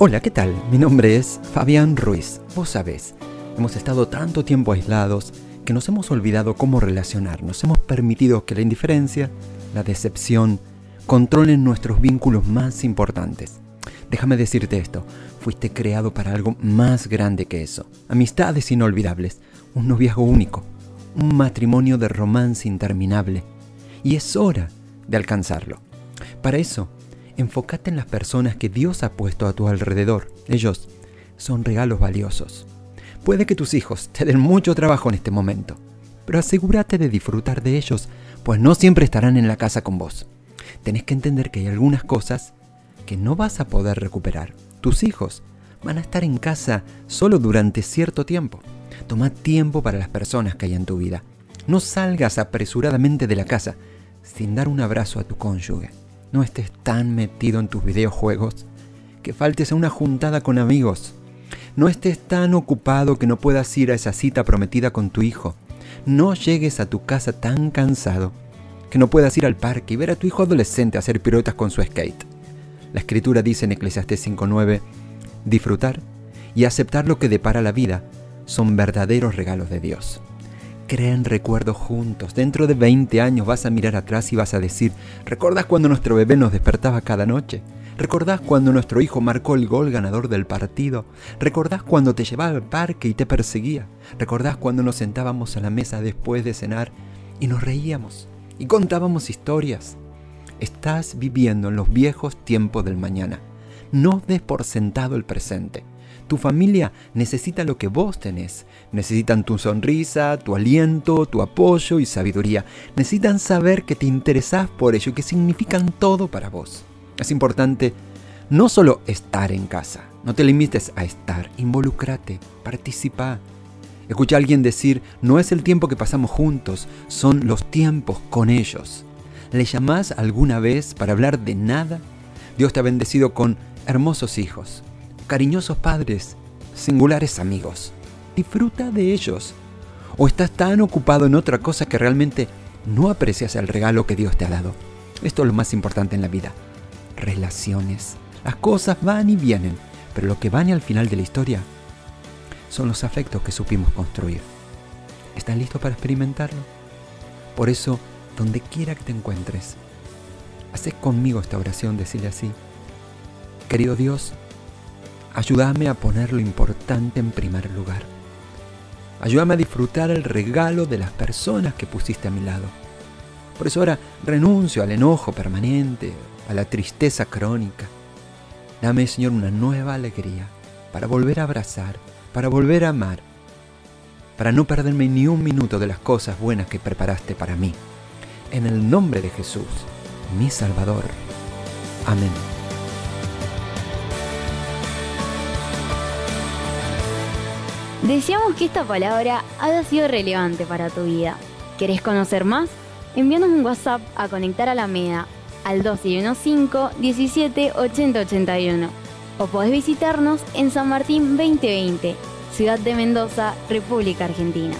Hola, ¿qué tal? Mi nombre es Fabián Ruiz. Vos sabés, hemos estado tanto tiempo aislados que nos hemos olvidado cómo relacionarnos. Hemos permitido que la indiferencia, la decepción, controlen nuestros vínculos más importantes. Déjame decirte esto, fuiste creado para algo más grande que eso. Amistades inolvidables, un noviazgo único, un matrimonio de romance interminable. Y es hora de alcanzarlo. Para eso, enfócate en las personas que Dios ha puesto a tu alrededor. Ellos son regalos valiosos. Puede que tus hijos te den mucho trabajo en este momento, pero asegúrate de disfrutar de ellos, pues no siempre estarán en la casa con vos. Tenés que entender que hay algunas cosas que no vas a poder recuperar. Tus hijos van a estar en casa solo durante cierto tiempo. Toma tiempo para las personas que hay en tu vida. No salgas apresuradamente de la casa sin dar un abrazo a tu cónyuge no estés tan metido en tus videojuegos que faltes a una juntada con amigos. No estés tan ocupado que no puedas ir a esa cita prometida con tu hijo. No llegues a tu casa tan cansado que no puedas ir al parque y ver a tu hijo adolescente hacer piruetas con su skate. La escritura dice en Eclesiastés 5.9, disfrutar y aceptar lo que depara la vida son verdaderos regalos de Dios creen recuerdos juntos. Dentro de 20 años vas a mirar atrás y vas a decir, ¿recordás cuando nuestro bebé nos despertaba cada noche? ¿Recordás cuando nuestro hijo marcó el gol ganador del partido? ¿Recordás cuando te llevaba al parque y te perseguía? ¿Recordás cuando nos sentábamos a la mesa después de cenar y nos reíamos y contábamos historias? Estás viviendo en los viejos tiempos del mañana. No des por sentado el presente. Tu familia necesita lo que vos tenés. Necesitan tu sonrisa, tu aliento, tu apoyo y sabiduría. Necesitan saber que te interesás por ello y que significan todo para vos. Es importante no solo estar en casa, no te limites a estar, involucrate, participa. Escucha a alguien decir, no es el tiempo que pasamos juntos, son los tiempos con ellos. ¿Le llamás alguna vez para hablar de nada? Dios te ha bendecido con hermosos hijos, cariñosos padres, singulares amigos. Disfruta de ellos. O estás tan ocupado en otra cosa que realmente no aprecias el regalo que Dios te ha dado. Esto es lo más importante en la vida. Relaciones. Las cosas van y vienen, pero lo que van al final de la historia son los afectos que supimos construir. ¿Estás listo para experimentarlo? Por eso, donde quiera que te encuentres, hace conmigo esta oración, decirle así. Querido Dios, Ayúdame a poner lo importante en primer lugar. Ayúdame a disfrutar el regalo de las personas que pusiste a mi lado. Por eso ahora renuncio al enojo permanente, a la tristeza crónica. Dame, Señor, una nueva alegría para volver a abrazar, para volver a amar, para no perderme ni un minuto de las cosas buenas que preparaste para mí. En el nombre de Jesús, mi Salvador. Amén. Deseamos que esta palabra haya sido relevante para tu vida. ¿Querés conocer más? Envíanos un WhatsApp a Conectar a la Meda al 1215 17 80 81 o podés visitarnos en San Martín 2020, Ciudad de Mendoza, República Argentina.